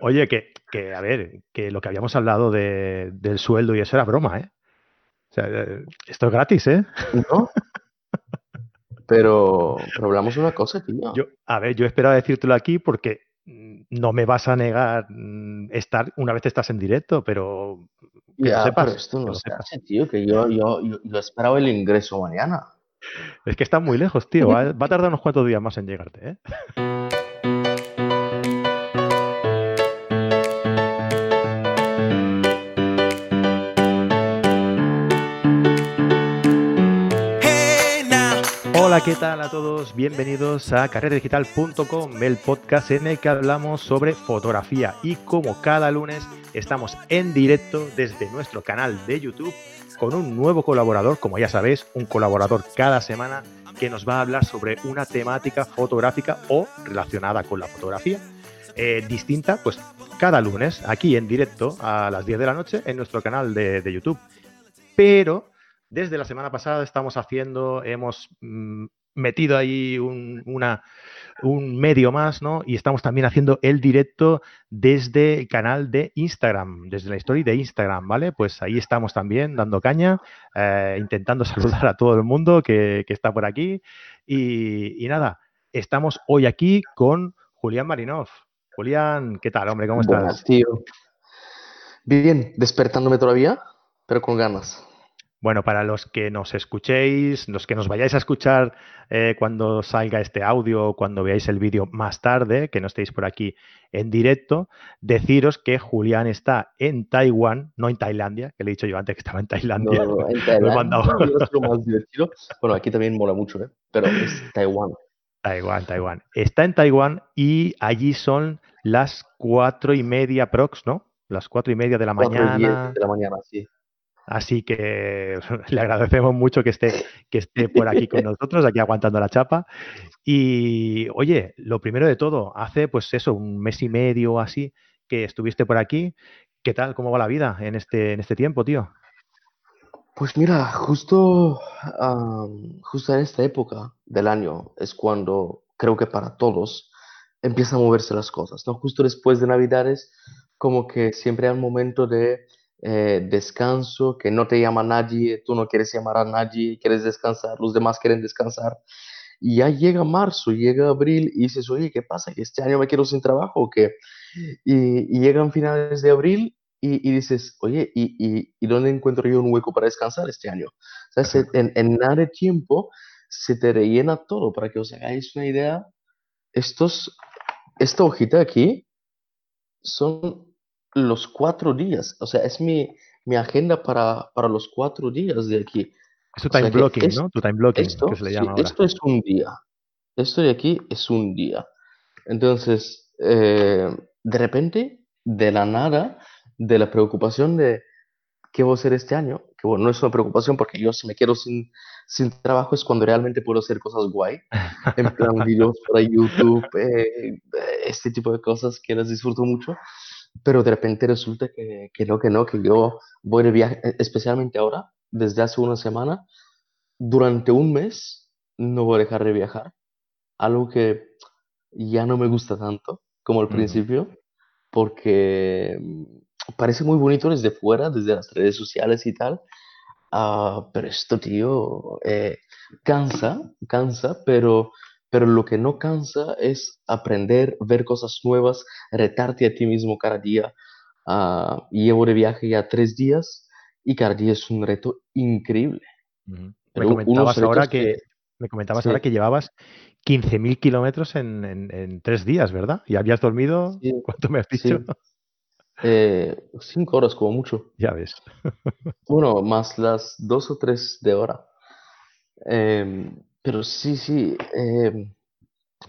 Oye, que, que, a ver, que lo que habíamos hablado de, del sueldo y eso era broma, ¿eh? O sea, eh, esto es gratis, ¿eh? No. Pero, pero hablamos de una cosa, tío. Yo, a ver, yo esperaba decírtelo aquí porque no me vas a negar mm, estar una vez estás en directo, pero que Ya, lo pero sepas, esto no lo se sepas. hace, tío, que yo, yo, yo, yo esperaba el ingreso mañana. Es que está muy lejos, tío. Va a tardar unos cuantos días más en llegarte, ¿eh? Hola, ¿qué tal a todos? Bienvenidos a carreradigital.com, el podcast en el que hablamos sobre fotografía y como cada lunes estamos en directo desde nuestro canal de YouTube con un nuevo colaborador, como ya sabéis, un colaborador cada semana que nos va a hablar sobre una temática fotográfica o relacionada con la fotografía eh, distinta, pues cada lunes aquí en directo a las 10 de la noche en nuestro canal de, de YouTube. Pero desde la semana pasada estamos haciendo, hemos mm, metido ahí un, una- un medio más, ¿no? Y estamos también haciendo el directo desde el canal de Instagram, desde la story de Instagram, ¿vale? Pues ahí estamos también dando caña, eh, intentando saludar a todo el mundo que, que está por aquí. Y, y nada, estamos hoy aquí con Julián Marinov. Julián, ¿qué tal, hombre? ¿Cómo Buenas, estás? tío. Bien, despertándome todavía, pero con ganas. Bueno, para los que nos escuchéis, los que nos vayáis a escuchar eh, cuando salga este audio o cuando veáis el vídeo más tarde, que no estéis por aquí en directo, deciros que Julián está en Taiwán, no en Tailandia, que le he dicho yo antes que estaba en Tailandia. no, en Lo Tailandia mandado. sido más divertido. Bueno, aquí también mola mucho, ¿eh? Pero es Taiwán. Taiwán, Taiwán. Está en Taiwán y allí son las cuatro y media prox, ¿no? Las cuatro y media de la 4 y 10 mañana. de la mañana, sí. Así que le agradecemos mucho que esté, que esté por aquí con nosotros, aquí aguantando la chapa. Y oye, lo primero de todo, hace pues eso, un mes y medio así que estuviste por aquí. ¿Qué tal? ¿Cómo va la vida en este, en este tiempo, tío? Pues mira, justo, justo en esta época del año es cuando creo que para todos empiezan a moverse las cosas, ¿no? Justo después de Navidades, como que siempre hay un momento de eh, descanso, que no te llama nadie, tú no quieres llamar a nadie, quieres descansar, los demás quieren descansar. Y ya llega marzo, llega abril y dices, oye, ¿qué pasa? ¿Que este año me quedo sin trabajo o qué? Y, llegan finales de abril y, y dices, oye, ¿y, y, y dónde encuentro yo un hueco para descansar este año? ¿Sabes? En, en- en nada de tiempo se te rellena todo. Para que os hagáis una idea, estos, esta hojita aquí son los cuatro días. O sea, es mi, mi agenda para, para los cuatro días de aquí. Es tu O sea time que blocking, es- ¿no? Tu time blocking, esto, que se le sí, llama ahora. esto es un día. Esto de aquí es un día. Entonces, eh, de repente, de la nada, de la preocupación de qué voy a hacer este año, que bueno, no es una preocupación porque yo si me quedo sin, sin trabajo es cuando realmente puedo hacer cosas guay, en plan videos para YouTube, eh, este tipo de cosas que las disfruto mucho, pero de repente resulta que, que no, que no, que yo voy de viaje, e- especialmente ahora, desde hace una semana, durante un mes no voy a dejar de viajar, algo que ya no me gusta tanto como al Ujú. principio, porque mm, parece muy bonito desde fuera, desde las redes sociales y tal, ah, pero esto, tío, eh, cansa, cansa, pero, pero lo que no cansa es aprender, ver cosas nuevas, retarte a ti mismo cada día. Ah, llevo de viaje ya tres días y cada día es un reto increíble. Me Pero comentabas ahora que, que, me comentabas sí, ahora que llevabas 15.000 kilómetros en, en- en tres días, ¿verdad? ¿Y habías dormido? sí, ¿Cuánto me has dicho? sí, eh, cinco horas como mucho. Ya ves. Bueno, más las dos o tres de hora. Em, pero sí, sí, em,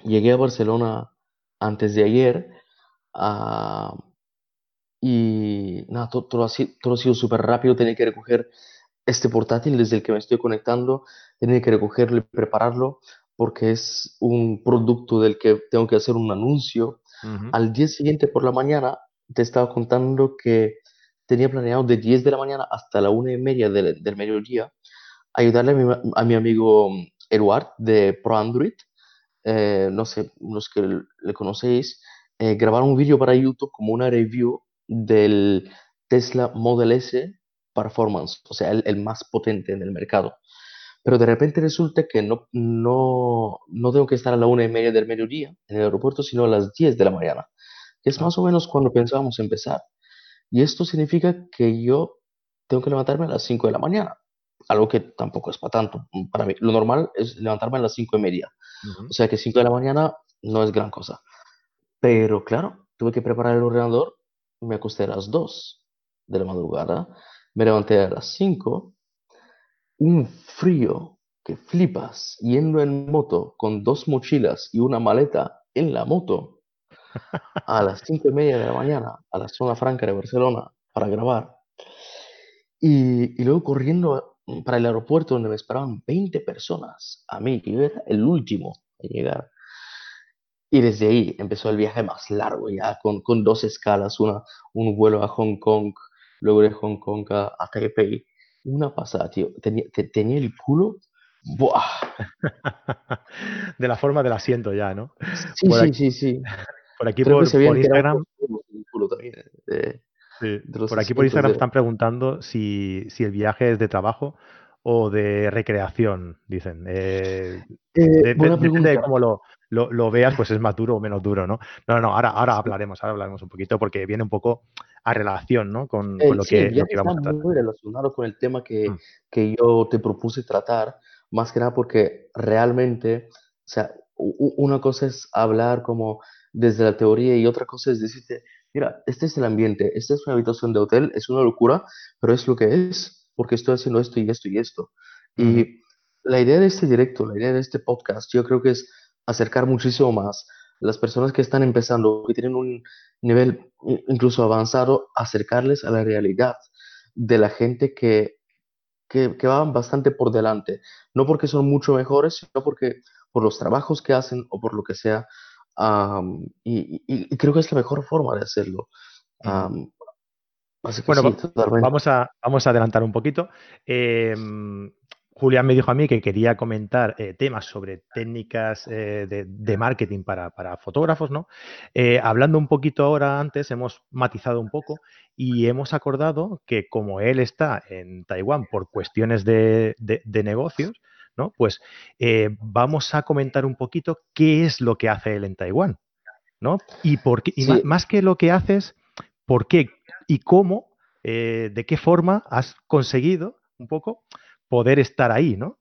llegué a Barcelona antes de ayer ah, y nada, to- todo, ha sido, todo ha sido súper rápido. Tenía que recoger este portátil desde el que me estoy conectando, tenía que recogerlo y prepararlo porque es un producto del que tengo que hacer un anuncio. Al día siguiente por la mañana te estaba contando que tenía planeado de 10 de la mañana hasta la una y media del, del mediodía ayudarle a mi, a mi amigo Eduard de Pro Android. Eh, no sé, los que le conocéis, eh, grabar un vídeo para YouTube como una review del Tesla Model S Performance, o sea, el, el más potente en el mercado. Pero de repente resulta que no, no, no tengo que estar a la una y media del mediodía en el aeropuerto, sino a las 10 de la mañana, que es más o menos cuando pensábamos empezar. Y esto significa que yo tengo que levantarme a las 5 de la mañana, algo que tampoco es para tanto. Para mí, lo normal es levantarme a las 5 y media. Ujú. O sea que 5 de la mañana no es gran cosa. Pero claro, tuve que preparar el ordenador, me acosté a las 2 de la madrugada, me levanté a las 5, un frío que flipas, yendo en moto con dos mochilas y una maleta en la moto a las 5 y media de la mañana a la zona franca de Barcelona para grabar. Y, y luego corriendo para el aeropuerto donde me esperaban 20 personas, a mí, que yo era el último en llegar. Y desde ahí empezó el viaje más largo, ya con, con dos escalas, una, un vuelo a Hong Kong, luego de Hong Kong a, a Taipei. Una pasada, tío. Tenía, te- tenía el culo. ¡Buah! De la forma del asiento ya, ¿no? Sí, Por sí, aquí, sí, sí. por aquí Creo que por, se por quedado Instagram, culo también. eh, De, sí, por aquí por Instagram de... están preguntando si, si el viaje es de trabajo o de recreación, dicen. Eh, Eh, de- depende de cómo lo, lo, lo veas, pues es más duro o menos duro, ¿no? No, no, ahora, ahora hablaremos, ahora hablaremos un poquito porque viene un poco a relación, ¿no? Con, con Eh, lo sí, que, lo que está vamos a tratar. muy relacionado con el tema que, Mm, que yo te propuse tratar, más que nada porque realmente, o sea, una cosa es hablar como desde la teoría y otra cosa es decirte, mira, este es el ambiente, esta es una habitación de hotel, es una locura, pero es lo que es, porque estoy haciendo esto y esto y esto. Y la idea de este directo, la idea de este podcast, yo creo que es acercar muchísimo más a las personas que están empezando, que tienen un nivel incluso avanzado, acercarles a la realidad de la gente que, que, que van bastante por delante. No porque son mucho mejores, sino porque por los trabajos que hacen o por lo que sea. Y, y- y creo que es la mejor forma de hacerlo. así que Bueno, sí, vamos a, vamos a adelantar un poquito. Em, Julián me dijo a mí que quería comentar eh, temas sobre técnicas eh, de, de marketing para, para fotógrafos, ¿no? Eh, hablando un poquito ahora antes, hemos matizado un poco y hemos acordado que como él está en Taiwán por cuestiones de, de- de negocios, ¿no? Pues eh, vamos a comentar un poquito qué es lo que hace él en Taiwán, ¿no? Y, por qué, y ma- Sí, más que lo que haces, por qué y cómo, eh, de qué forma has conseguido un poco poder estar ahí, ¿no?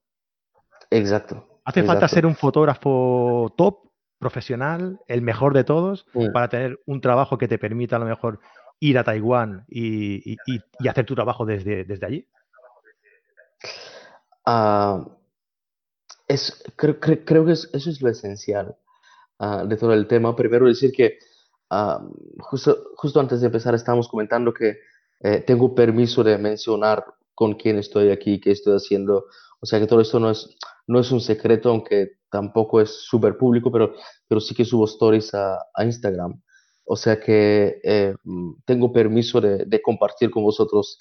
exacto, ¿Hace falta ser un fotógrafo top, profesional, el mejor de todos, Mm. para tener un trabajo que te permita a lo mejor ir a Taiwán y, y- y- y hacer tu trabajo desde, desde allí? Ah, es, creo, creo- que es- eso es lo esencial ah, de todo el tema. Primero decir que ah, justo, antes de empezar estábamos comentando que eh, tengo permiso de mencionar con quién estoy aquí, qué estoy haciendo. O sea que todo esto no es, no es un secreto, aunque tampoco es súper público, pero, pero sí que subo stories a, Instagram. O sea que eh, mm, tengo permiso de compartir con vosotros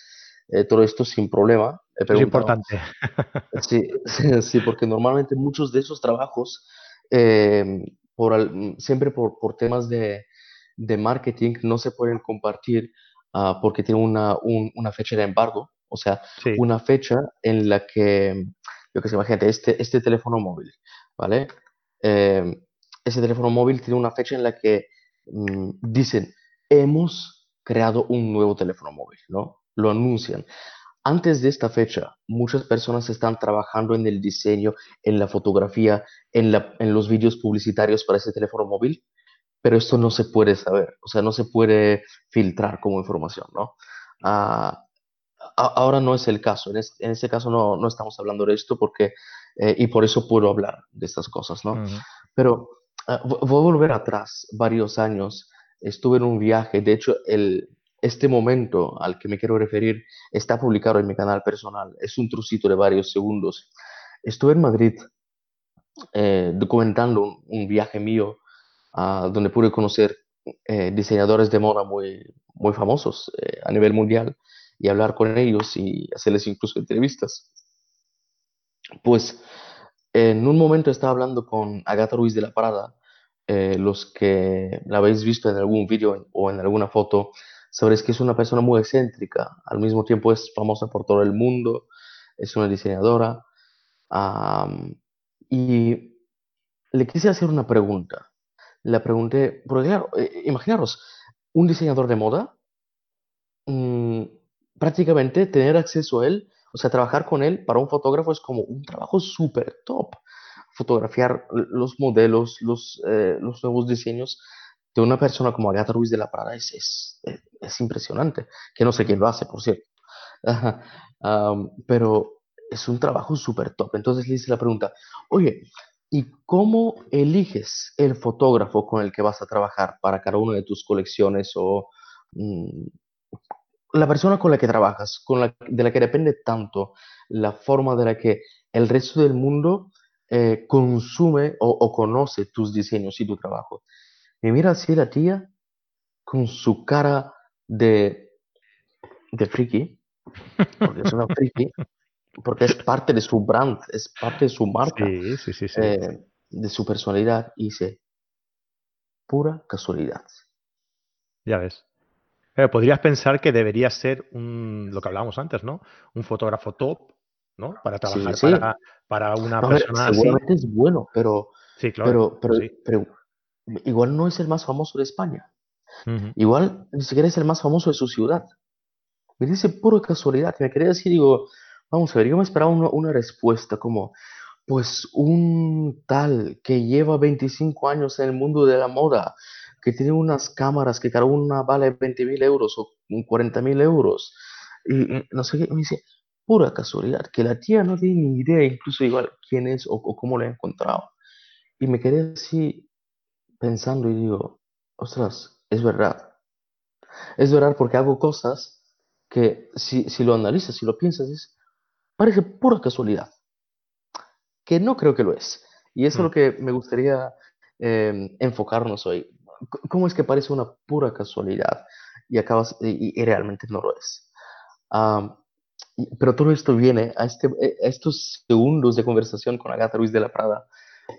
eh, todo esto sin problema. Es importante. Sí, sí, sí, porque normalmente muchos de esos trabajos, eh, por siempre por, por temas de, de marketing, no se pueden compartir ah, porque tienen una, un- una fecha de embargo, o sea, Sí, una fecha en la que, yo que sé, imagínate, este, este teléfono móvil, ¿vale? Eh, ese teléfono móvil tiene una fecha en la que mm, dicen, hemos creado un nuevo teléfono móvil, ¿no? Lo anuncian. Antes de esta fecha, muchas personas están trabajando en el diseño, en la fotografía, en la- en los vídeos publicitarios para ese teléfono móvil, pero esto no se puede saber, o sea, no se puede filtrar como información, ¿no? Ah, ahora no es el caso, en, es- en este caso no, no estamos hablando de esto porque, eh, y por eso puedo hablar de estas cosas, ¿no? Pero ah, vo- voy a volver atrás varios años. Estuve en un viaje. De hecho, el, este momento al que me quiero referir está publicado en mi canal personal. Es un trocito de varios segundos. Estuve en Madrid eh, documentando un, viaje mío ah, donde pude conocer eh, diseñadores de moda muy, muy famosos eh, a nivel mundial y hablar con ellos y hacerles incluso entrevistas. Pues en un momento estaba hablando con Agatha Ruiz de la Parada, eh, los que la habéis visto en algún vídeo o en alguna foto, sabréis que es una persona muy excéntrica. Al mismo tiempo es famosa por todo el mundo, es una diseñadora. y le quise hacer una pregunta. Le pregunté, porque claro, eh, imaginaros, un diseñador de moda, mm, prácticamente tener acceso a él, o sea, trabajar con él para un fotógrafo es como un trabajo súper top. Fotografiar los modelos, los, eh, los nuevos diseños de una persona como Agatha Ruiz de la Prada es, es, es- es impresionante, que no sé quién lo hace, por cierto. Pero es un trabajo súper top. Entonces le hice la pregunta, oye, ¿y cómo eliges el fotógrafo con el que vas a trabajar para cada una de tus colecciones o mm, la persona con la que trabajas, con la, de la que depende tanto la forma de la que el resto del mundo eh, consume o conoce tus diseños y tu trabajo? Y mira así la tía con su cara de, de friki, porque es una friki, porque es parte de su brand, es parte de su marca, Sí, sí, sí, sí. eh, de su personalidad, y dice, pura casualidad. Ya ves. Pero podrías pensar que debería ser un, lo que hablábamos antes, ¿no? Un fotógrafo top, ¿no? Para trabajar para, para una persona así. seguramente es bueno, pero, Sí, claro. pero, pero, sí. pero igual no es el más famoso de España. Ujú. Igual ni siquiera es el más famoso de su ciudad. Me dice pura casualidad. Me quería decir, digo, vamos a ver, yo me esperaba una, una respuesta como, pues un tal que lleva 25 años en el mundo de la moda, que tiene unas cámaras que cada una vale 20 mil euros o 40 mil euros, y, y no sé qué, me dice, pura casualidad, que la tía no tiene ni idea incluso igual quién es o, o cómo la ha encontrado. Y me quedé así pensando y digo, ostras, es verdad. Es verdad porque hago cosas que si, si lo analizas, si lo piensas, es, parece pura casualidad, que no creo que lo es. Y eso es lo Mm. que me gustaría eh, enfocarnos hoy. ¿Cómo es que parece una pura casualidad y acabas y, y realmente no lo es? Y- pero todo esto viene a, este, a estos segundos de conversación con Agatha Ruiz de la Prada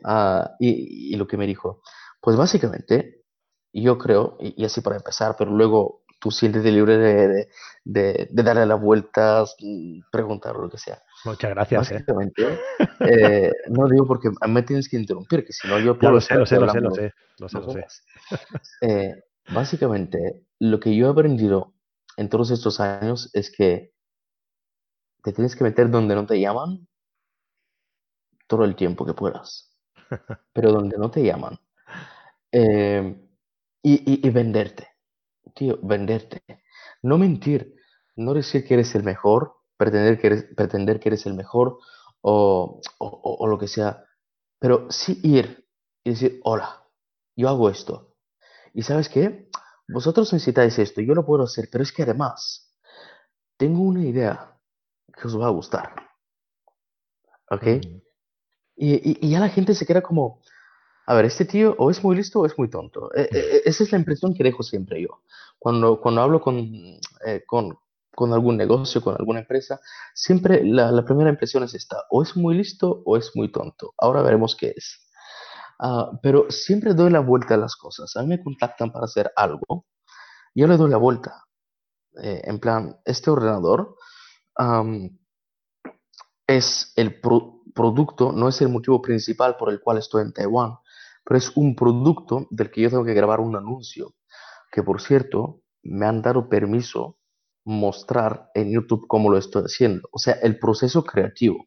ah, y, y lo que me dijo. Pues básicamente, yo creo, y, y así para empezar, pero luego tú siéntete libre de, de, de- de darle las vueltas, mm, preguntar lo que sea. Muchas gracias, ¿eh? Básicamente, eh, no digo porque me tienes que interrumpir, que si no yo puedo lo sé, lo sé, lo sé, lo sé, lo sé, lo sé. Eh, básicamente, lo que yo he aprendido en todos estos años es que te tienes que meter donde no te llaman todo el tiempo que puedas, pero donde no te llaman. Eh, y, y- y venderte, tío, venderte. No mentir, no decir que eres el mejor, pretender que eres, pretender que eres el mejor o, o, lo que sea, pero sí ir y decir, hola, yo hago esto. ¿Y sabes qué? Vosotros necesitáis esto, yo lo puedo hacer, pero es que además tengo una idea que os va a gustar, ¿ok? Y, y- y ya la gente se queda como, a ver, este tío o es muy listo o es muy tonto. E- e- e- esa es la impresión que dejo siempre yo. Cuando, cuando hablo con, eh, con, algún negocio, con alguna empresa, siempre la, la primera impresión es esta, o es muy listo o es muy tonto. Ahora veremos qué es. Ah, pero siempre doy la vuelta a las cosas. A mí me contactan para hacer algo, yo le doy la vuelta. Eh, en plan, este ordenador am, es el pro- producto, no es el motivo principal por el cual estoy en Taiwán, pero es un producto del que yo tengo que grabar un anuncio, que por cierto, me han dado permiso mostrar en YouTube cómo lo estoy haciendo, o sea, el proceso creativo,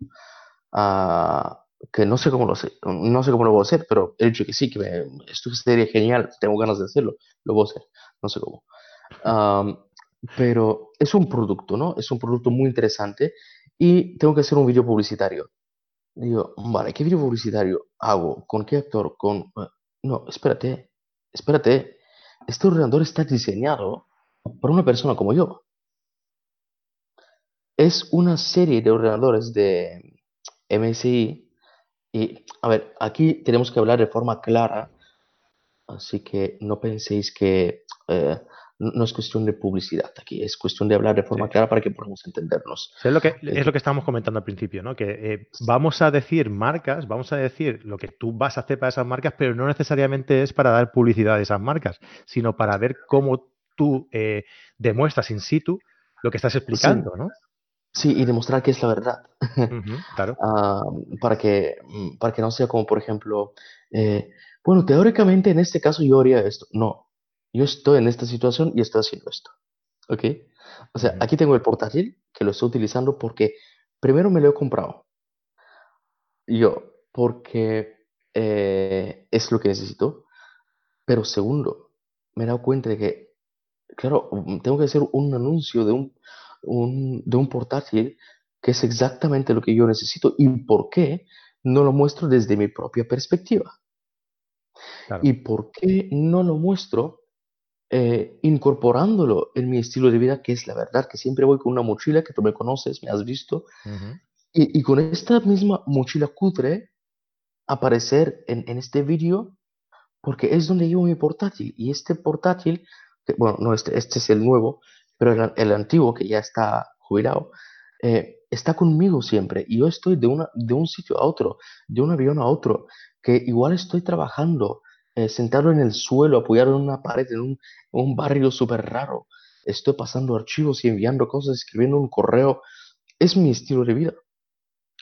ah, que no sé cómo lo sé, no sé cómo lo voy a hacer, pero he dicho que sí, que me- esto sería genial, tengo ganas de hacerlo, lo voy a hacer, no sé cómo. Pero es un producto, ¿no? Es un producto muy interesante y tengo que hacer un vídeo publicitario. Digo, vale, ¿qué vídeo publicitario hago? ¿Con qué actor? Con... eh, No, espérate, espérate. Este ordenador está diseñado para una persona como yo. Es una serie de ordenadores de MSI y, a ver, aquí tenemos que hablar de forma clara, así que no penséis que eh, no es cuestión de publicidad aquí, es cuestión de hablar de forma clara para que podamos entendernos. es, lo que, es lo que estábamos comentando al principio, ¿no? Que eh, vamos a decir marcas, vamos a decir lo que tú vas a hacer para esas marcas, pero no necesariamente es para dar publicidad a esas marcas, sino para ver cómo tú eh, demuestras in situ lo que estás explicando, Sí. ¿no? Sí, y demostrar que es la verdad. Claro. Ah, para que, para que no sea como, por ejemplo, eh, bueno, teóricamente en este caso yo haría esto. No, yo estoy en esta situación y estoy haciendo esto. ¿Ok? O sea, aquí tengo el portátil que lo estoy utilizando porque primero me lo he comprado. Yo, porque eh, es lo que necesito. Pero segundo, me he dado cuenta de que, claro, mm, tengo que hacer un anuncio de un, un- de un portátil que es exactamente lo que yo necesito y por qué no lo muestro desde mi propia perspectiva. Claro. ¿Y por qué no lo muestro eh, incorporándolo en mi estilo de vida, que es la verdad, que siempre voy con una mochila que tú me conoces, me has visto, y, y con esta misma mochila cutre aparecer en, en este vídeo, porque es donde llevo mi portátil, y este portátil, que- bueno, no, este, este es el nuevo, pero el, el antiguo, que ya está jubilado, eh, está conmigo siempre, y yo estoy de, una, de un sitio a otro, de un avión a otro, que igual estoy trabajando, eh, sentado en el suelo, apoyado en una pared, en un, un barrio súper raro, estoy pasando archivos y enviando cosas, escribiendo un correo, es mi estilo de vida.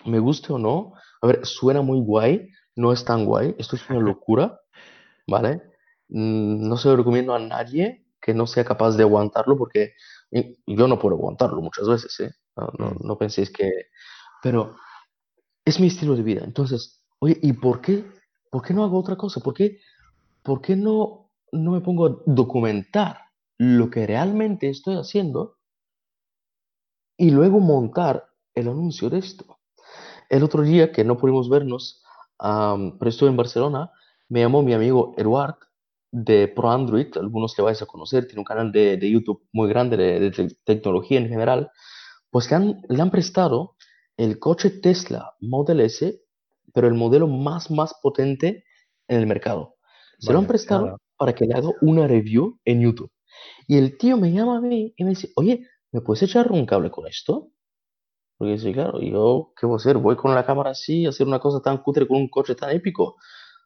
Me guste o no, a ver, suena muy guay, no es tan guay, esto es una locura, ¿vale? Mm, No se lo recomiendo a nadie que no sea capaz de aguantarlo, porque yo no puedo aguantarlo muchas veces, ¿eh? No, no, Mm. no penséis que... Pero es mi estilo de vida. Entonces, oye, ¿y por qué? ¿Por qué no hago otra cosa? ¿Por qué, por qué no, no me pongo a documentar lo que realmente estoy haciendo y luego montar el anuncio de esto? El otro día que no pudimos vernos, am, pero estuve en Barcelona, me llamó mi amigo Eduard de Pro Android, algunos le vais a conocer, tiene un canal de, de YouTube muy grande de, de te- tecnología en general, pues que han- le han prestado el coche Tesla Model S, pero el modelo más, más potente en el mercado. Se lo han prestado para que le haga una review en YouTube. Y el tío me llama a mí y me dice, oye, ¿me puedes echar un cable con esto? Porque sí, claro, yo, ¿qué voy a hacer? Voy con la cámara así a hacer una cosa tan cutre con un coche tan épico.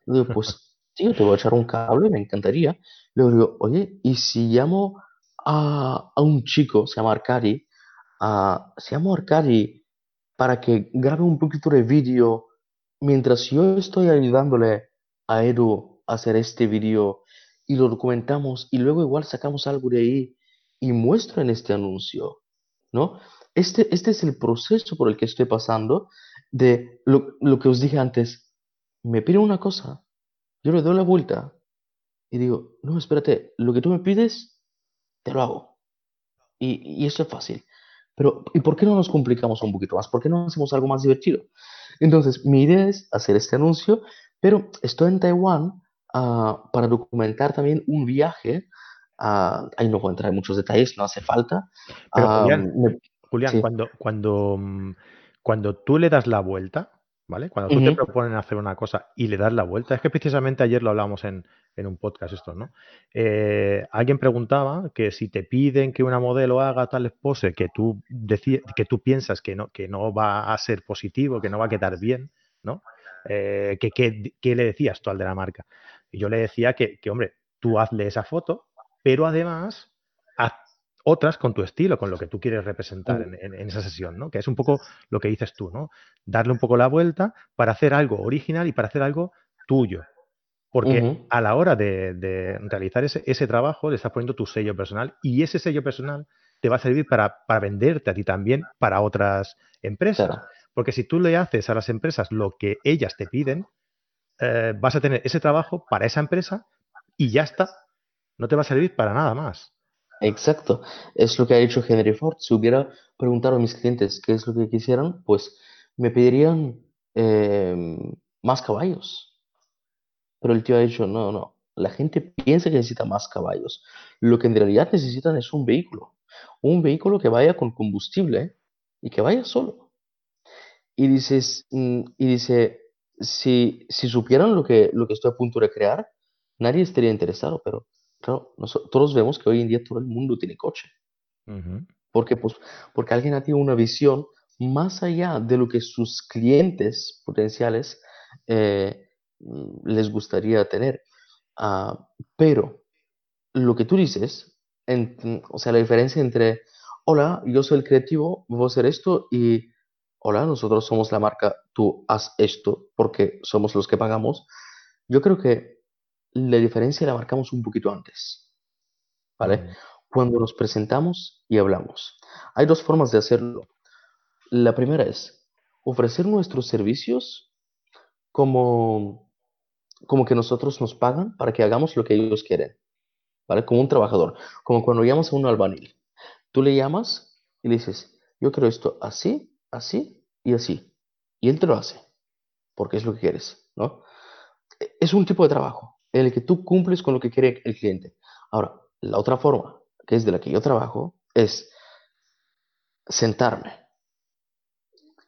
Le digo, pues, tío, te voy a echar un cable, me encantaría. Le digo, oye, ¿y si llamo a, a un chico, se llama Arcadi, a, si llamo a Arcadi para que grabe un poquito de vídeo mientras yo estoy ayudándole a Edu hacer este vídeo y lo documentamos y luego igual sacamos algo de ahí y muestro en este anuncio, ¿no? Este, este es el proceso por el que estoy pasando de lo, lo que os dije antes. Me piden una cosa, yo le doy la vuelta y digo, no, espérate, lo que tú me pides, te lo hago. Y, y eso es fácil. Pero, ¿y por qué no nos complicamos un poquito más? ¿Por qué no hacemos algo más divertido? Entonces, mi idea es hacer este anuncio, pero estoy en Taiwán ah, para documentar también un viaje. ah, ahí no voy a entrar en muchos detalles, no hace falta. Pero, Ah, Julián, me- Julián, sí. cuando, cuando, mm, cuando tú le das la vuelta, ¿vale? Cuando tú te proponen hacer una cosa y le das la vuelta, es que precisamente ayer lo hablamos en, en un podcast esto, ¿no? Eh, alguien preguntaba que si te piden que una modelo haga tal pose que tú, que tú piensas que no, que no va a ser positivo, que no va a quedar bien, ¿no? Eh, que, que- ¿Qué le decías tú al de la marca? Y yo le decía que, que, hombre, tú hazle esa foto, pero además haz otras con tu estilo, con lo que tú quieres representar en, en- en esa sesión, ¿no? Que es un poco lo que dices tú, ¿no? Darle un poco la vuelta para hacer algo original y para hacer algo tuyo. Porque a la hora de, de realizar ese, ese trabajo le estás poniendo tu sello personal y ese sello personal te va a servir para, para venderte a ti también para otras empresas. Claro. Porque si tú le haces a las empresas lo que ellas te piden, eh, vas a tener ese trabajo para esa empresa y ya está. No te va a servir para nada más. Exacto, es lo que ha dicho Henry Ford. Si hubiera preguntado a mis clientes qué es lo que quisieran, pues me pedirían eh, más caballos. Pero el tío ha dicho, no, no, la gente piensa que necesita más caballos. Lo que en realidad necesitan es un vehículo. Un vehículo que vaya con combustible y que vaya solo. Y dices, mm, y dice, si, si supieran lo que, lo que estoy a punto de crear, nadie estaría interesado, pero claro, noso- todos vemos que hoy en día todo el mundo tiene coche. Ujú. ¿Por qué? Pues porque alguien ha tenido una visión más allá de lo que sus clientes potenciales eh, les gustaría tener. Ah, pero lo que tú dices, en- o sea, la diferencia entre, hola, yo soy el creativo, voy a hacer esto y, hola, nosotros somos la marca, tú haz esto porque somos los que pagamos. Yo creo que la diferencia la marcamos un poquito antes, ¿vale? Cuando nos presentamos y hablamos. Hay dos formas de hacerlo. La primera es ofrecer nuestros servicios como, como que nosotros nos pagan para que hagamos lo que ellos quieren, ¿vale? Como un trabajador, como cuando llamas a un albañil. Tú le llamas y le dices, yo quiero esto así, así y así. Y él te lo hace, porque es lo que quieres, ¿no? E- Es un tipo de trabajo en el que tú cumples con lo que quiere el cliente. Ahora, la otra forma, que es de la que yo trabajo, es sentarme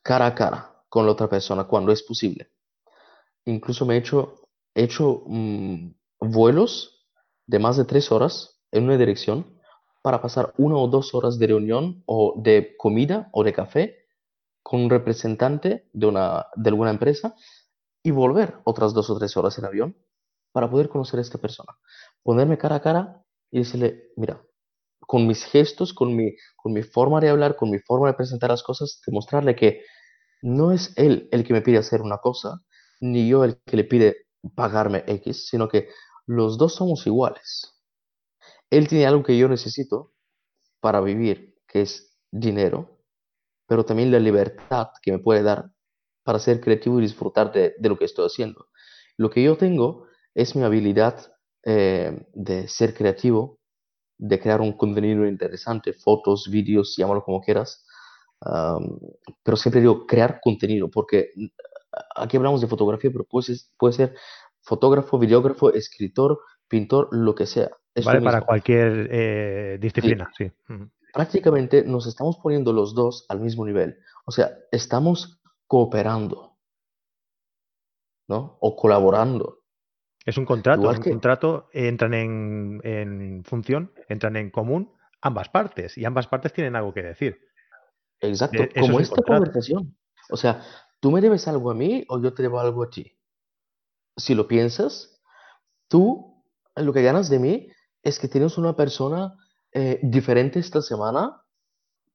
cara a cara con la otra persona cuando es posible. Incluso me he hecho, he hecho mm, vuelos de más de tres horas en una dirección para pasar una o dos horas de reunión o de comida o de café con un representante de una, de alguna empresa y volver otras dos o tres horas en avión para poder conocer a esta persona. Ponerme cara a cara y decirle, mira, con mis gestos, con mi, con mi forma de hablar, con mi forma de presentar las cosas, demostrarle que no es él el que me pide hacer una cosa, ni yo el que le pide pagarme X, sino que los dos somos iguales. Él tiene algo que yo necesito para vivir, que es dinero, pero también la libertad que me puede dar para ser creativo y disfrutar de, de lo que estoy haciendo. Lo que yo tengo es mi habilidad eh, de ser creativo, de crear un contenido interesante, fotos, vídeos, llámalo como quieras. Am, pero siempre digo crear contenido, porque aquí hablamos de fotografía, pero puede ser, puede ser fotógrafo, videógrafo, escritor, pintor, lo que sea. Es Vale para cualquier eh, disciplina, sí. Prácticamente nos estamos poniendo los dos al mismo nivel. O sea, estamos cooperando, ¿no? O colaborando. Es un contrato, Igual es un que, contrato, entran en, en función, entran en común ambas partes y ambas partes tienen algo que decir. Exacto, Eso es como esta contrato. conversación. O sea, tú me debes algo a mí o yo te debo algo a ti. Si lo piensas, tú lo que ganas de mí es que tienes una persona eh, diferente esta semana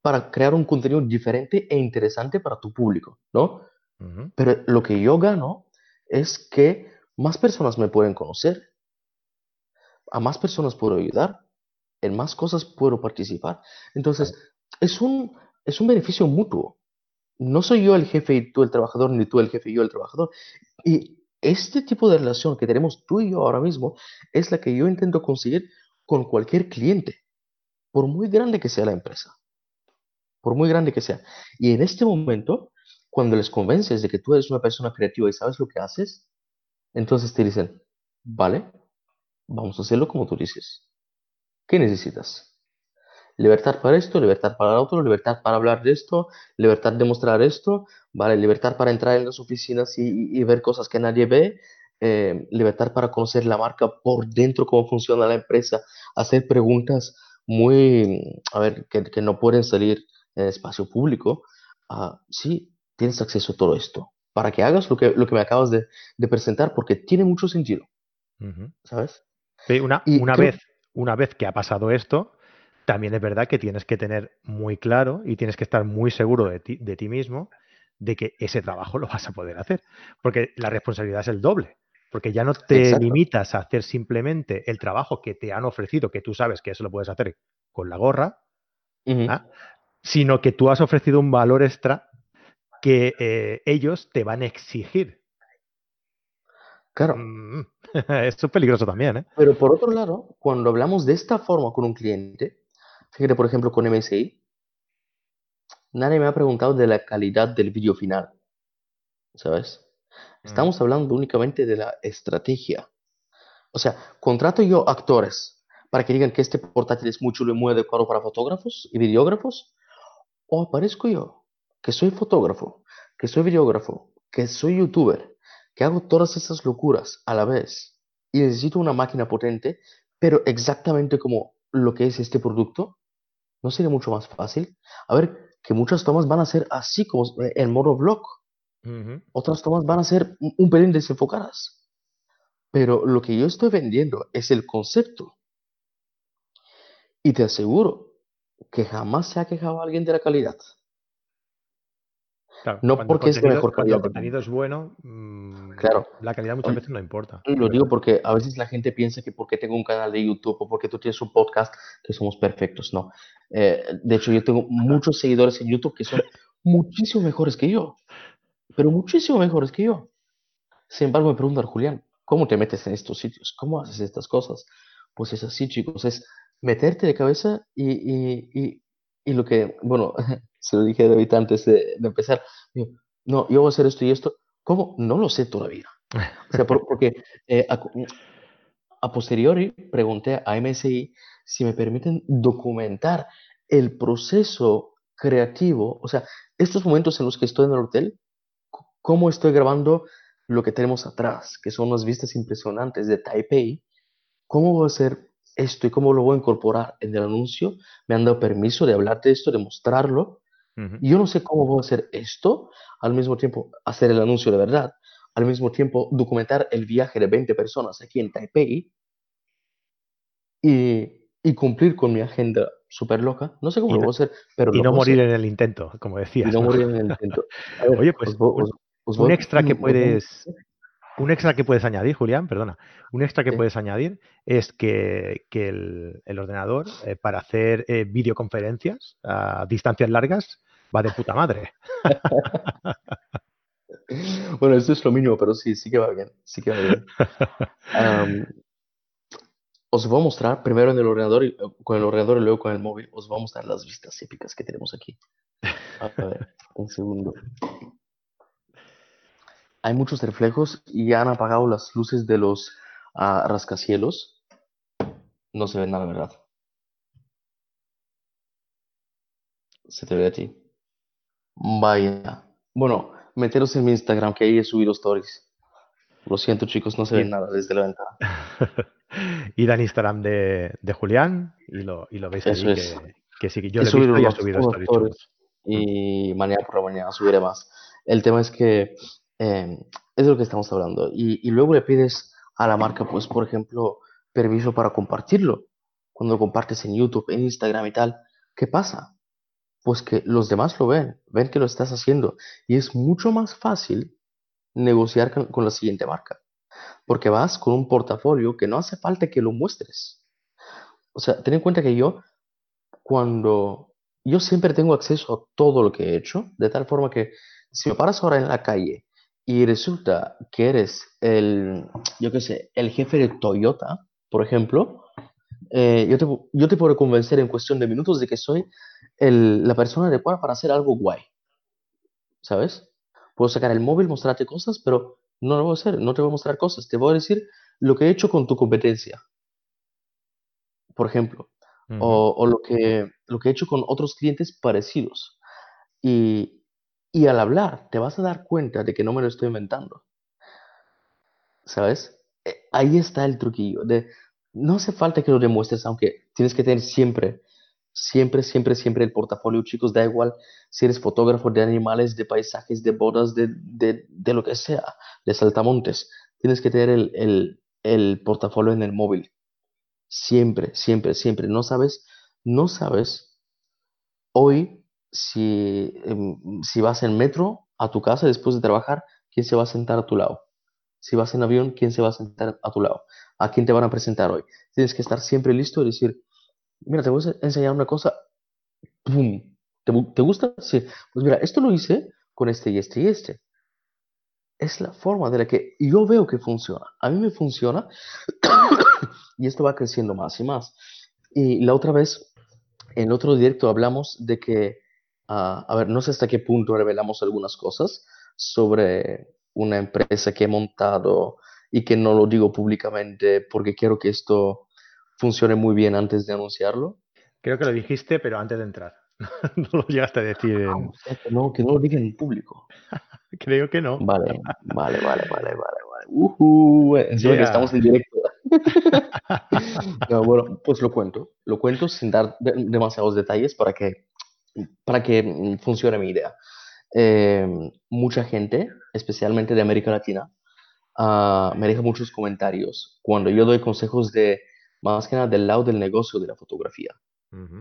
para crear un contenido diferente e interesante para tu público, ¿no? Ujú. Pero lo que yo gano es que más personas me pueden conocer, a más personas puedo ayudar, en más cosas puedo participar. Entonces, es un, es un beneficio mutuo. No soy yo el jefe y tú el trabajador, ni tú el jefe y yo el trabajador. Y este tipo de relación que tenemos tú y yo ahora mismo es la que yo intento conseguir con cualquier cliente, por muy grande que sea la empresa, por muy grande que sea. Y en este momento, cuando les convences de que tú eres una persona creativa y sabes lo que haces, entonces te dicen, vale, vamos a hacerlo como tú dices. ¿Qué necesitas? Libertad para esto, libertad para lo otro, libertad para hablar de esto, libertad de mostrar esto, ¿vale? Libertad para entrar en las oficinas y, ver cosas que nadie ve, eh, libertad para conocer la marca por dentro, cómo funciona la empresa, hacer preguntas muy, a ver, que, que no pueden salir en espacio público. Ah, sí, tienes acceso a todo esto para que hagas lo que, lo que me acabas de, de presentar porque tiene mucho sentido. ¿sabes? Sí, una, Y una creo, vez, una vez que ha pasado esto, también es verdad que tienes que tener muy claro y tienes que estar muy seguro de ti, de ti mismo de que ese trabajo lo vas a poder hacer. Porque la responsabilidad es el doble. Porque ya no te exacto. limitas a hacer simplemente el trabajo que te han ofrecido, que tú sabes que eso lo puedes hacer con la gorra. ¿ah? sino que tú has ofrecido un valor extra que eh, ellos te van a exigir. Claro, Mm, Esto es peligroso también, ¿eh? pero por otro lado, cuando hablamos de esta forma con un cliente, fíjate por ejemplo con MSI, nadie me ha preguntado de la calidad del vídeo final, ¿sabes? Mm, Estamos hablando únicamente de la estrategia. O sea, contrato yo actores para que digan que este portátil es muy chulo y muy adecuado para fotógrafos y videógrafos, o aparezco yo, que soy fotógrafo, que soy videógrafo, que soy youtuber, que hago todas esas locuras a la vez y necesito una máquina potente, pero exactamente como lo que es este producto, ¿no sería mucho más fácil? A ver, que muchas tomas van a ser así como en modo Ujú. otras tomas van a ser un pelín desenfocadas, pero lo que yo estoy vendiendo es el concepto y te aseguro que jamás se ha quejado alguien de la calidad. Claro, No porque es de mejor cuando el calidad. contenido es bueno, mm, Claro. la calidad muchas veces no importa. lo digo porque a veces la gente piensa que porque tengo un canal de YouTube o porque tú tienes un podcast que somos perfectos. No. Eh, de hecho, yo tengo muchos seguidores en YouTube que son muchísimo mejores que yo, pero muchísimo mejores que yo. Sin embargo, me preguntan, Julián, ¿cómo te metes en estos sitios? ¿Cómo haces estas cosas? Pues es así, chicos, es meterte de cabeza y, y, y, y lo que, bueno, se lo dije a David antes de, de empezar, no, yo voy a hacer esto y esto. ¿Cómo? No lo sé todavía. O sea, por- porque eh, a, a posteriori pregunté a MSI si me permiten documentar el proceso creativo, o sea, estos momentos en los que estoy en el hotel, cómo estoy grabando lo que tenemos atrás, que son unas vistas impresionantes de Taipei, cómo voy a hacer esto y cómo lo voy a incorporar en el anuncio. Me han dado permiso de hablar de esto, de mostrarlo. Ujú. Y yo no sé cómo voy a hacer esto, al mismo tiempo hacer el anuncio de verdad, al mismo tiempo documentar el viaje de 20 personas aquí en Taipei y, y cumplir con mi agenda súper loca. No sé cómo Y lo voy a hacer, pero y no morir hacer. en el intento, como Y decías, no ¿no? morir en el intento. Ver, Oye, pues os, os- os un voy, extra que puedes, un extra que puedes añadir, Julián, perdona, un extra que sí. puedes añadir es que, que el, el ordenador eh, para hacer eh, videoconferencias a distancias largas va de puta madre. Bueno, esto es lo mínimo, pero sí, sí que va bien, sí que va bien. Os voy a mostrar primero en el ordenador, y, eh, con el ordenador y luego con el móvil, os voy a mostrar las vistas épicas que tenemos aquí. A ver, un segundo. Hay muchos reflejos y han apagado las luces de los ah, rascacielos. No se ve nada, ¿verdad? Se te ve a ti. Vaya. Bueno, meteros en mi Instagram, que ahí he subido stories. Lo siento, chicos, no se ve nada desde la ventana. id al Instagram de, de Julián y lo, y lo veis Eso es. que, que sí, yo He lo he visto y unos, subido stories y mañana por la mañana subiré más. El tema es que eh, es de lo que estamos hablando. Y, y luego le pides a la marca, pues, por ejemplo, permiso para compartirlo. Cuando lo compartes en YouTube, en Instagram y tal, ¿qué pasa? Pues que los demás lo ven, ven que lo estás haciendo. Y es mucho más fácil negociar con, con la siguiente marca. Porque vas con un portafolio que no hace falta que lo muestres. O sea, ten en cuenta que yo, cuando yo siempre tengo acceso a todo lo que he hecho, de tal forma que si me paras ahora en la calle y resulta que eres el, yo qué sé, el jefe de Toyota, por ejemplo, eh, yo te, yo te puedo convencer en cuestión de minutos de que soy el- la persona adecuada para hacer algo guay, ¿sabes? Puedo sacar el móvil, mostrarte cosas, pero no lo voy a hacer, no te voy a mostrar cosas, te voy a decir lo que he hecho con tu competencia, por ejemplo o, o lo que, lo que he hecho con otros clientes parecidos. Y, y al hablar, te vas a dar cuenta de que no me lo estoy inventando, ¿sabes? Eh, Ahí está el truquillo. De, no hace falta que lo demuestres, aunque tienes que tener siempre, siempre, siempre, siempre el portafolio, chicos. Da igual si eres fotógrafo de animales, de paisajes, de bodas, de, de, de lo que sea, de saltamontes. Tienes que tener el, el, el portafolio en el móvil. Siempre, siempre, siempre. No sabes, no sabes hoy si, em, si vas en metro a tu casa después de trabajar, quién se va a sentar a tu lado. Si vas en avión, quién se va a sentar a tu lado. A quién te van a presentar hoy. Tienes que estar siempre listo y decir, mira, te voy a enseñar una cosa. ¿Te, te gusta? Sí. Pues mira, esto lo hice con este y este y este. Es la forma de la que yo veo que funciona. A mí me funciona y esto va creciendo más y más. Y la otra vez, en otro directo hablamos de que, ah, a ver, no sé hasta qué punto revelamos algunas cosas sobre una empresa que he montado y que no lo digo públicamente porque quiero que esto funcione muy bien antes de anunciarlo. Creo que lo dijiste, pero antes de entrar. No lo llegaste a decir Ah, en... no, que no lo diga en público. Creo que no. Vale, vale, vale, vale, vale, vale. Ujú, encima que estamos Yeah. en directo. No, bueno, pues lo cuento. Lo cuento sin dar de- demasiados detalles para que, para que mm, funcione mi idea. Eh, mucha gente, especialmente de América Latina, ah, me deja muchos comentarios cuando yo doy consejos de, más que nada, del lado del negocio de la fotografía.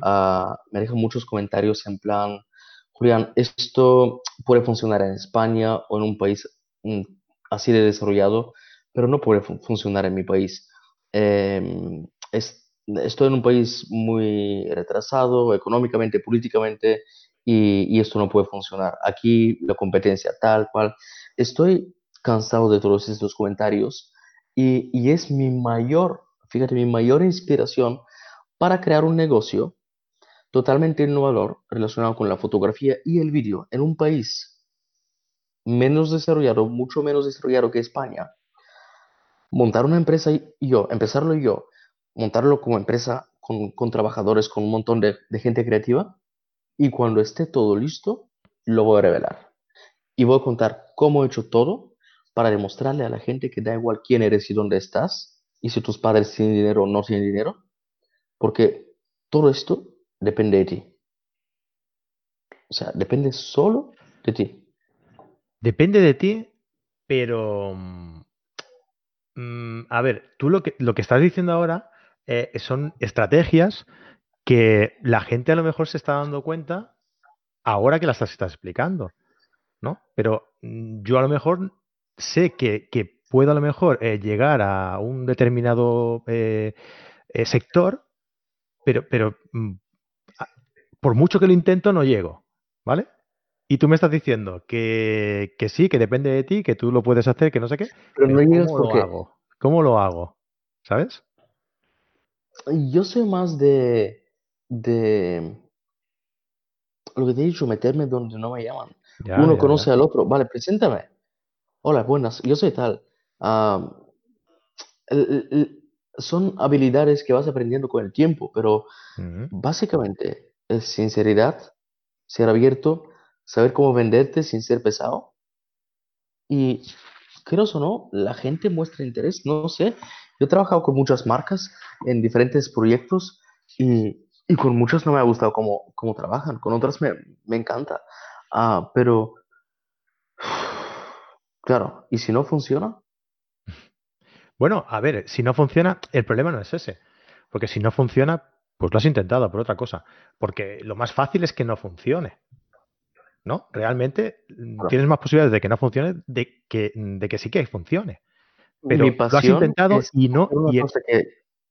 Ah, me dejan muchos comentarios en plan, Julián, esto puede funcionar en España o en un país mm, así de desarrollado, pero no puede fun- funcionar en mi país. Em, es- estoy en un país muy retrasado económicamente, políticamente, y, esto no puede funcionar. Aquí la competencia tal cual. Estoy cansado de todos estos comentarios y, es mi mayor, fíjate, mi mayor inspiración para crear un negocio totalmente innovador relacionado con la fotografía y el vídeo en un país menos desarrollado, mucho menos desarrollado que España. Montar una empresa y yo, empezarlo yo, montarlo como empresa con, trabajadores, con un montón de, gente creativa y cuando esté todo listo, lo voy a revelar. Y voy a contar cómo he hecho todo para demostrarle a la gente que da igual quién eres y dónde estás y si tus padres tienen dinero o no tienen dinero, porque todo esto depende de ti. O sea, depende solo de ti. Depende de ti, pero mm, a ver, tú lo que, lo que estás diciendo ahora eh, son estrategias que la gente a lo mejor se está dando cuenta ahora que las estás explicando, ¿no? Pero mm, yo a lo mejor sé que, que puedo a lo mejor eh, llegar a un determinado eh, sector, pero, pero mm, por mucho que lo intento no llego, ¿vale? Y tú me estás diciendo que, que sí, que depende de ti, que tú lo puedes hacer, que no sé qué, Pero no pero ¿cómo lo hago? ¿Cómo lo hago? ¿Sabes? Yo soy más de, de lo que te he dicho, meterme donde no me llaman. Ya, Uno ya, conoce ya. al otro, vale, preséntame. Hola, buenas, yo soy tal. Ah, el- el- el- son habilidades que vas aprendiendo con el tiempo, pero básicamente es sinceridad, ser abierto, saber cómo venderte sin ser pesado. Y quieras o no, la gente muestra interés, no sé. Yo he trabajado con muchas marcas en diferentes proyectos y, y con muchas no me ha gustado cómo, cómo trabajan, con otras me, me encanta. Ah, pero, claro, ¿y si no funciona? Bueno, a ver, si no funciona, el problema no es ese. Porque si no funciona, pues lo has intentado por otra cosa. Porque lo más fácil es que no funcione. ¿No? Realmente mm, Claro. tienes más posibilidades de que no funcione de que, de que sí que funcione. Pero Mi lo has intentado es y no. Y el, que,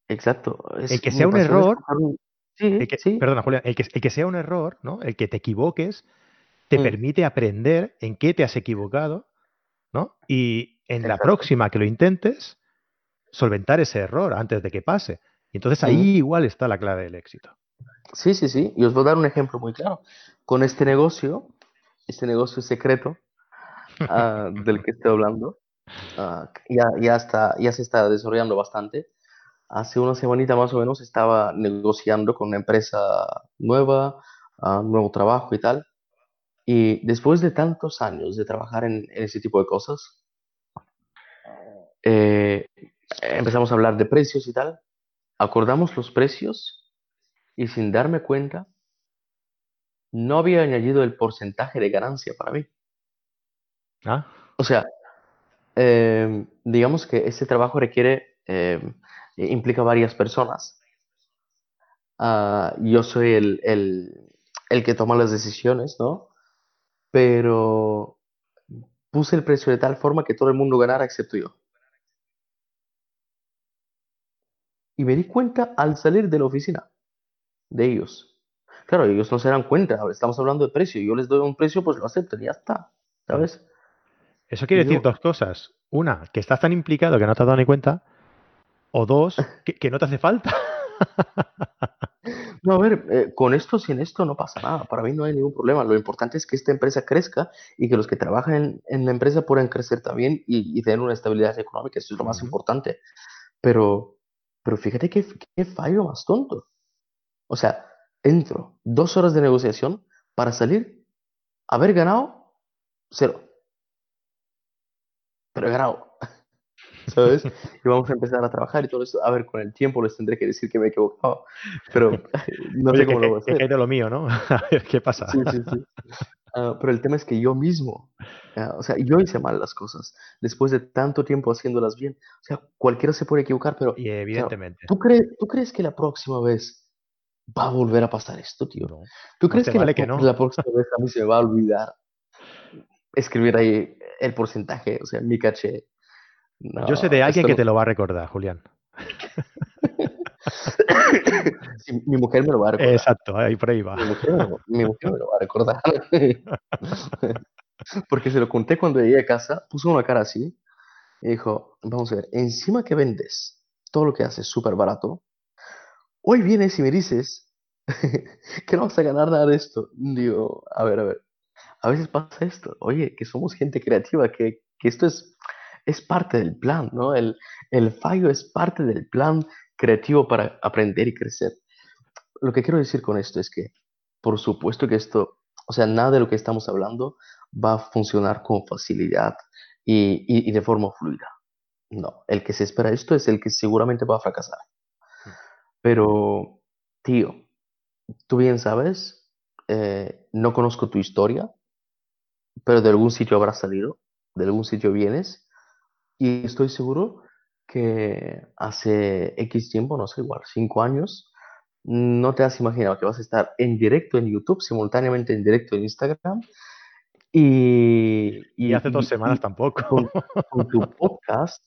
exacto, el es, que mi sea un error, el Sí, que, sí, perdona, Julián, el que, el que sea un error, ¿no? El que te equivoques, te mm, permite aprender en qué te has equivocado, ¿no? Y en la próxima que lo intentes, solventar ese error antes de que pase. Y entonces mm. ahí igual está la clave del éxito. Sí, sí, sí. Y os voy a dar un ejemplo muy claro. Con este negocio, este negocio secreto ah, del que estoy hablando, ah, ya, ya está, ya se está desarrollando bastante. Hace una semanita más o menos estaba negociando con una empresa nueva, ah, nuevo trabajo y tal. Y después de tantos años de trabajar en, en ese tipo de cosas, eh, empezamos a hablar de precios y tal. Acordamos los precios y sin darme cuenta, no había añadido el porcentaje de ganancia para mí. ¿Ah? O sea, eh, digamos que este trabajo requiere, eh, implica varias personas. Ah, yo soy el, el, el que toma las decisiones, ¿no? Pero puse el precio de tal forma que todo el mundo ganara excepto yo. Y me di cuenta al salir de la oficina de ellos. Claro, ellos no se dan cuenta, estamos hablando de precio, yo les doy un precio, pues lo aceptan y ya está, ¿sabes? Eso quiere decir yo, dos cosas. Una, que estás tan implicado que no te has dado ni cuenta. O dos, que, que no te hace falta. no, a ver, eh, con esto, sin esto no pasa nada, para mí no hay ningún problema, lo importante es que esta empresa crezca y que los que trabajan en, en la empresa puedan crecer también y, y tener una estabilidad económica, eso es lo más importante. Pero, pero fíjate qué, qué fallo más tonto. O sea, entro dos horas de negociación para salir, haber ganado cero, pero he ganado. ¿sabes? Y vamos a empezar a trabajar y todo eso. A ver, con el tiempo les tendré que decir que me he equivocado, pero no Oye, sé que, cómo lo voy a que, que hacer. hay de lo mío, ¿no? A ver qué pasa. Sí, sí, sí. Ah, pero el tema es que yo mismo, ah, o sea, yo hice mal las cosas después de tanto tiempo haciéndolas bien. O sea, cualquiera se puede equivocar, pero Y evidentemente. ¿tú, crees, ¿tú crees que la próxima vez va a volver a pasar esto, tío? No. ¿Tú crees te que la, vale que pro- no. la próxima vez a mí se me va a olvidar escribir ahí el porcentaje, o sea, mi caché? Yo sé de alguien que no. te lo va a recordar, Julián. Sí, mi mujer me lo va a recordar. Exacto, ahí por ahí va. Mi mujer, me lo- mi mujer me lo va a recordar. Porque se lo conté cuando llegué a casa, puso una cara así y dijo, vamos a ver, encima que vendes todo lo que haces súper barato, hoy vienes y me dices que no vas a ganar nada de esto. Digo, a ver, a ver, a veces pasa esto, oye, que somos gente creativa, que, que esto es, es parte del plan, ¿no? El, el fallo es parte del plan creativo para aprender y crecer. Lo que quiero decir con esto es que, por supuesto que esto, o sea, nada de lo que estamos hablando va a funcionar con facilidad y, y- y de forma fluida. No, el que se espera esto es el que seguramente va a fracasar. Pero, tío, tú bien sabes, eh, no conozco tu historia, pero de algún sitio habrás salido, de algún sitio vienes, y estoy seguro que hace X tiempo, no sé, igual, cinco años, no te has imaginado que vas a estar en directo en YouTube, simultáneamente en directo en Instagram, y, Y hace dos semanas y tampoco. con, con tu podcast,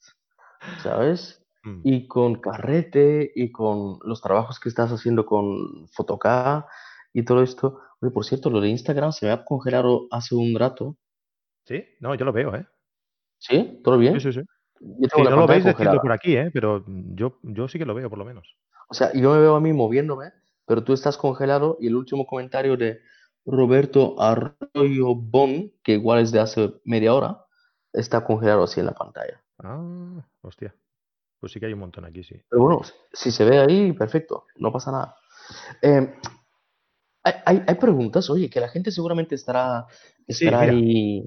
¿sabes? Mm. Y con Carrete y con los trabajos que estás haciendo con Photocá y todo esto. Oye, por cierto, lo de Instagram se me ha congelado hace un rato. Sí, no, yo lo veo, ¿eh? ¿Sí? ¿Todo bien? Sí, sí, sí. Yo tengo no lo veis decidlo por aquí, ¿eh? Pero yo, yo sí que lo veo, por lo menos. O sea, yo me veo a mí moviéndome, pero tú estás congelado y el último comentario de Roberto Arroyo Bon, que igual es de hace media hora, está congelado así en la pantalla. Ah, hostia. Pues sí que hay un montón aquí, sí. Pero bueno, si se ve ahí, perfecto, no pasa nada. Eh, hay, hay- hay preguntas, oye, que la gente seguramente estará, Sí, estará mira. ahí.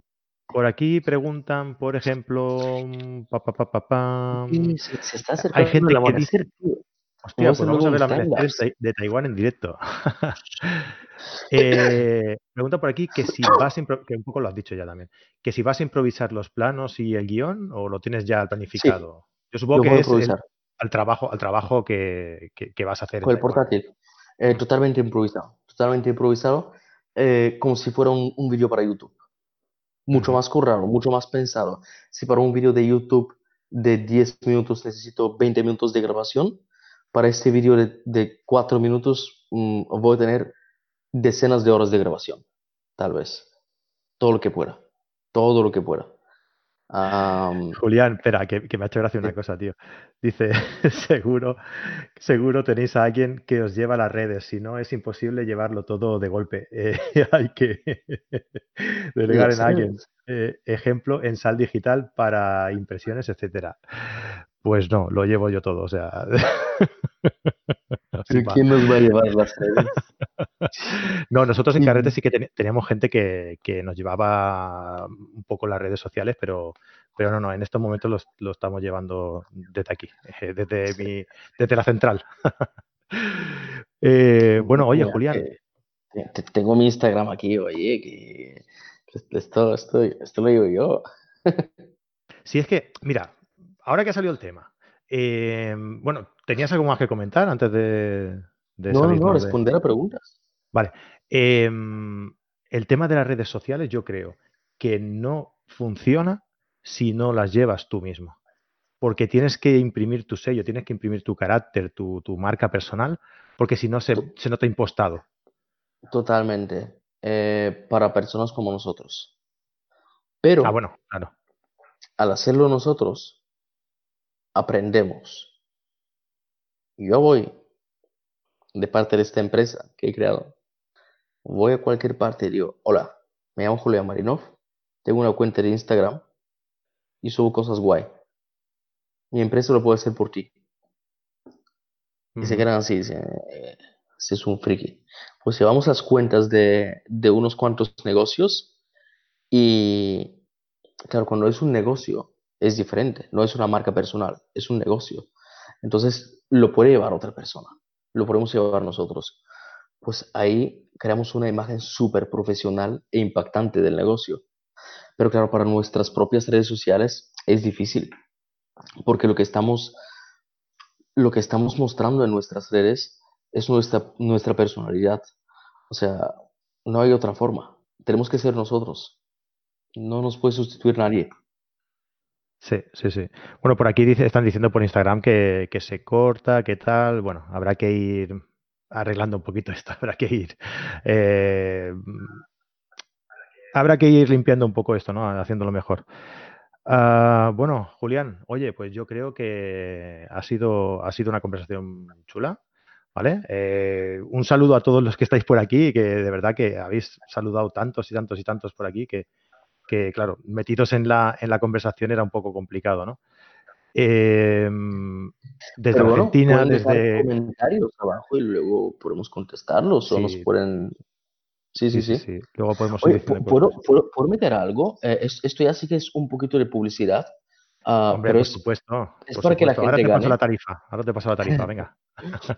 Por aquí preguntan, por ejemplo, mm, pa, pa, pa, pa, pam. Sí, se, se está Hay acercando gente el que dice, tío. hostia, pues vamos a ver el amanecer. Tai- de Taiwán en directo. Eh, pregunta por aquí que si vas a que un poco lo has dicho ya también, que si vas a improvisar los planos y el guion o lo tienes ya planificado. Yo supongo que es el- al trabajo, al trabajo que, que- que vas a hacer con el Taiwán. portátil. Eh, totalmente improvisado. Totalmente improvisado, eh, como si fuera un, un vídeo para YouTube. Mucho más currado, mucho más pensado. Si para un vídeo de YouTube de 10 minutos necesito 20 minutos de grabación, para este vídeo de, de 4 minutos mm, voy a tener decenas de horas de grabación, tal vez. Todo lo que pueda. Todo lo que pueda. Julián, espera, que, que me ha hecho gracia una cosa, tío. Dice, seguro, seguro tenéis a alguien que os lleva las redes, si no es imposible llevarlo todo de golpe. Eh, hay que delegar en alguien. Eh, ejemplo, en sal digital para impresiones, etcétera. Pues no, lo llevo yo todo, o sea. Así ¿pero va. ¿Quién nos va a llevar las redes? No, nosotros en Y- Carrete sí que teníamos gente que, que nos llevaba un poco las redes sociales, pero, pero no, no, en estos momentos los- lo, estamos llevando desde aquí, eh, desde, mi, desde la central. Eh, bueno, oye, Mira, Julián, que- te- tengo mi Instagram aquí, oye, que que esto, esto, esto lo digo yo. si es que, mira, ahora que ha salido el tema, eh, bueno, ¿tenías algo más que comentar antes de, de No, no, de- responder a preguntas. Vale. em, el tema de las redes sociales yo creo que no funciona si no las llevas tú mismo. Porque tienes que imprimir tu sello, tienes que imprimir tu carácter, tu, tu marca personal, porque si no se, se nota impostado. Totalmente. eh, para personas como nosotros. Pero Ah, bueno, claro. al hacerlo nosotros, aprendemos. Yo voy de parte de esta empresa que he creado. Voy a cualquier parte y digo, hola, me llamo Julián Marinov, tengo una cuenta de Instagram y subo cosas guay. Mi empresa lo puede hacer por ti. Y se quedan así, dicen, eh, ese es un friki. Pues llevamos las cuentas de, de unos cuantos negocios y, claro, cuando es un negocio, es diferente, no es una marca personal, es un negocio. Entonces, lo puede llevar otra persona, lo podemos llevar nosotros. Pues ahí creamos una imagen súper profesional e impactante del negocio. Pero claro, para nuestras propias redes sociales es difícil, porque lo que estamos, lo que estamos mostrando en nuestras redes es nuestra, nuestra personalidad. O sea, no hay otra forma. Tenemos que ser nosotros. No nos puede sustituir nadie. Sí, sí, sí. Bueno, por aquí dice, están diciendo por Instagram que, se corta, que tal. Bueno, habrá que ir arreglando un poquito esto, habrá que ir. eh, habrá que ir limpiando un poco esto, ¿no? Haciéndolo mejor. Ah, bueno, Julián, oye, pues yo creo que ha sido, ha sido una conversación chula, ¿vale? Eh, un saludo a todos los que estáis por aquí, que de verdad que habéis saludado tantos y tantos y tantos por aquí, que, que claro, metidos en la, en la conversación era un poco complicado, ¿no? Eh, desde bueno, Argentina, desde... comentarios abajo y luego podemos contestarlos o nos Sí, pueden... Sí, sí, sí, sí, sí. sí. Luego podemos Oye, diciendo ¿pu- ¿puedo, puedo, puedo meter algo? Eh, es- esto ya sí que es un poquito de publicidad, ah, Hombre, pero por es, supuesto, es por para que la supuesto. Ahora gente te paso la gane. tarifa, ahora te paso la tarifa, venga.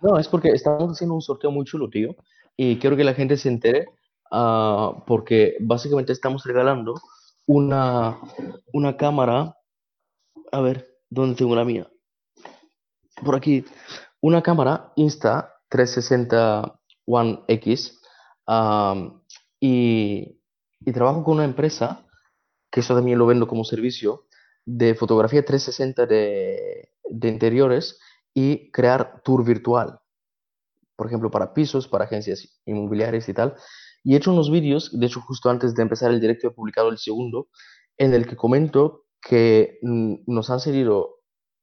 No, es porque estamos haciendo un sorteo muy chulo, tío, y quiero que la gente se entere, ah, porque básicamente estamos regalando una, una cámara, a ver, ¿dónde tengo la mía? Por aquí, una cámara Insta360 One X, y, y trabajo con una empresa, que eso también lo vendo como servicio, de fotografía 360 de, de interiores y crear tour virtual por ejemplo, para pisos, para agencias inmobiliarias y tal. Y he hecho unos vídeos, de hecho, justo antes de empezar el directo he publicado el segundo, en el que comento que mm, nos han cedido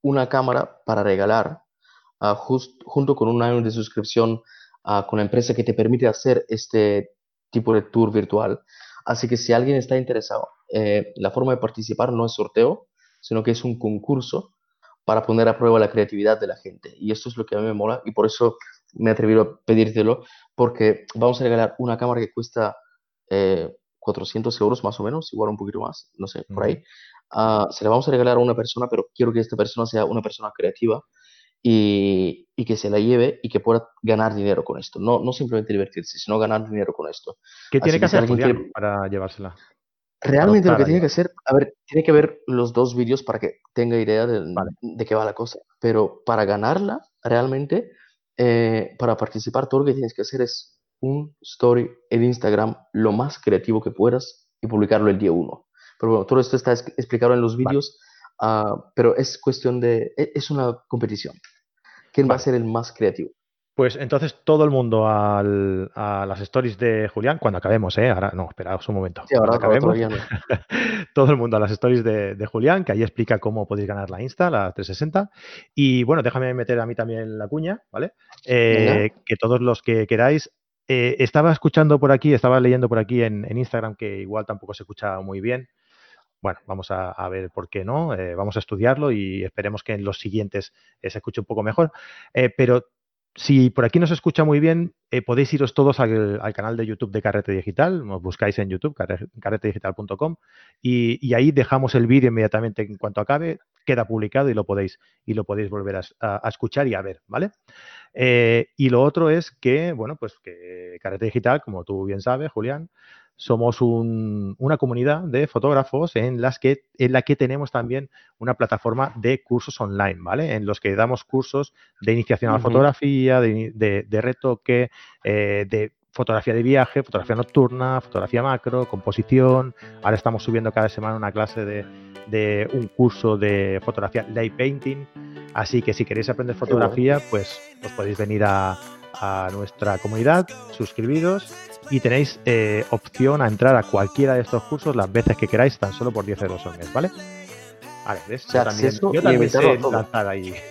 una cámara para regalar, ah, junto con un año de suscripción ah, con la empresa que te permite hacer este tipo de tour virtual. Así que si alguien está interesado, eh, la forma de participar no es sorteo, sino que es un concurso para poner a prueba la creatividad de la gente. Y esto es lo que a mí me mola y por eso me he atrevido a pedírtelo, porque vamos a regalar una cámara que cuesta eh, 400 euros más o menos, igual un poquito más, no sé, por ahí. Ah, se la vamos a regalar a una persona, pero quiero que esta persona sea una persona creativa y, y que se la lleve y que pueda ganar dinero con esto. No, no simplemente divertirse, sino ganar dinero con esto. ¿Qué tiene Así que hacer quiere para llevársela? Realmente lo que tiene que hacer, a ver, tiene que ver los dos vídeos para que tenga idea de, Vale. de qué va la cosa. Pero para ganarla, realmente, eh, para participar, todo lo que tienes que hacer es un story en Instagram lo más creativo que puedas y publicarlo el día uno. Pero bueno, todo esto está es- explicado en los Vale. vídeos, ah, pero es cuestión de, e- es una competición. ¿Quién va a ser el más creativo? Pues entonces todo el mundo al- a las stories de Julián, cuando acabemos, ¿eh? Ahora, no, esperaos un momento. Sí, ahora, acabemos, no. todo el mundo a las stories de, de Julián, que ahí explica cómo podéis ganar la Insta, la 360. Y bueno, déjame meter a mí también la cuña, ¿vale? Eh, que todos los que queráis. eh, estaba escuchando por aquí, estaba leyendo por aquí en, en Instagram que igual tampoco se escucha muy bien. Bueno, vamos a, a ver por qué no. eh, vamos a estudiarlo y esperemos que en los siguientes se escuche un poco mejor. Pero si por aquí no se escucha muy bien, eh, podéis iros todos al, al canal de YouTube de Carrete Digital, nos buscáis en YouTube, carre- carretedigital.com, y, y ahí dejamos el vídeo inmediatamente en cuanto acabe, queda publicado y lo podéis, y lo podéis volver a escuchar y a ver, ¿vale? Eh, y lo otro es que, bueno, pues que Carrete Digital, como tú bien sabes, Julián, somos un- una comunidad de fotógrafos en, las que, en la que tenemos también una plataforma de cursos online, ¿vale? En los que damos cursos de iniciación a la fotografía, de, ini- de- de retoque, eh, de fotografía de viaje, fotografía nocturna, fotografía macro, composición. Ahora estamos subiendo cada semana una clase de, de un curso de fotografía light painting. Así que si queréis aprender fotografía, pues os podéis venir a, a nuestra comunidad, suscribiros y tenéis eh, opción a entrar a cualquiera de estos cursos las veces que queráis, tan solo por 10 euros al mes, ¿vale? Vale, ¿ves? O sea, yo también, yo también sé lanzar ahí.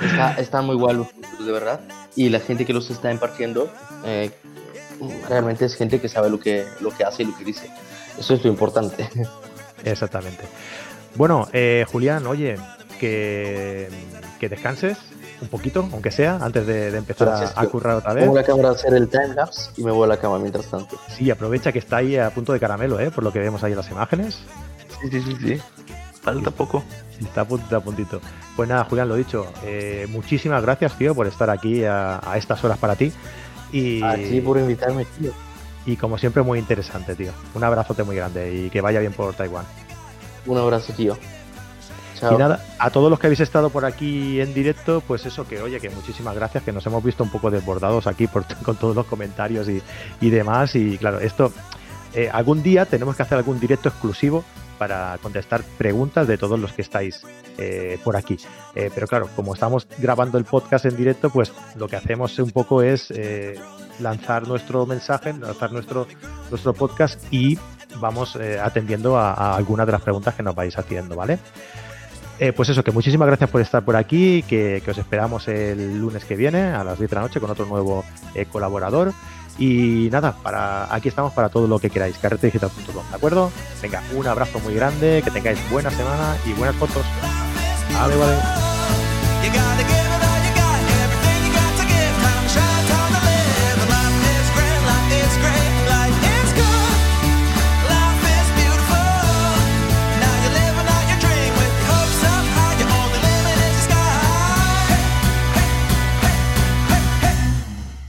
Está, están muy guay los cursos, de verdad. Y la gente que los está impartiendo eh, realmente es gente que sabe lo que, lo que hace y lo que dice. Eso es lo importante. Exactamente. Bueno, eh, Julián, oye, que, que descanses un poquito, aunque sea, antes de, de empezar a, Gracias, a tío. currar otra vez. Pongo la cámara a hacer el timelapse y me voy a la cama mientras tanto. Sí, aprovecha que está ahí a punto de caramelo, ¿eh? por lo que vemos ahí en las imágenes. Sí, sí, sí, sí. Falta poco. Está a puntito, a puntito. Pues nada, Julián, lo dicho, eh, muchísimas gracias, tío, por estar aquí a, a estas horas para ti. Y, A ti por invitarme, tío. y como siempre, muy interesante, tío. Un abrazote muy grande y que vaya bien por Taiwán. Un abrazo, tío. Y nada, a todos los que habéis estado por aquí en directo, pues eso que, oye, que muchísimas gracias, que nos hemos visto un poco desbordados aquí por, con todos los comentarios y, y demás. Y claro, esto, eh, algún día tenemos que hacer algún directo exclusivo para contestar preguntas de todos los que estáis eh, por aquí. Eh, pero claro, como estamos grabando el podcast en directo, pues lo que hacemos un poco es eh, lanzar nuestro mensaje, lanzar nuestro, nuestro podcast y vamos atendiendo a algunas de las preguntas que nos vais haciendo, ¿vale? Eh, pues eso, que muchísimas gracias por estar por aquí, que, os esperamos el lunes que viene a las 10 de la noche con otro nuevo eh, colaborador. Y nada, para, aquí estamos para todo lo que queráis, carretedigital.com, ¿de acuerdo? Venga, un abrazo muy grande, que tengáis buena semana y buenas fotos. Gotta get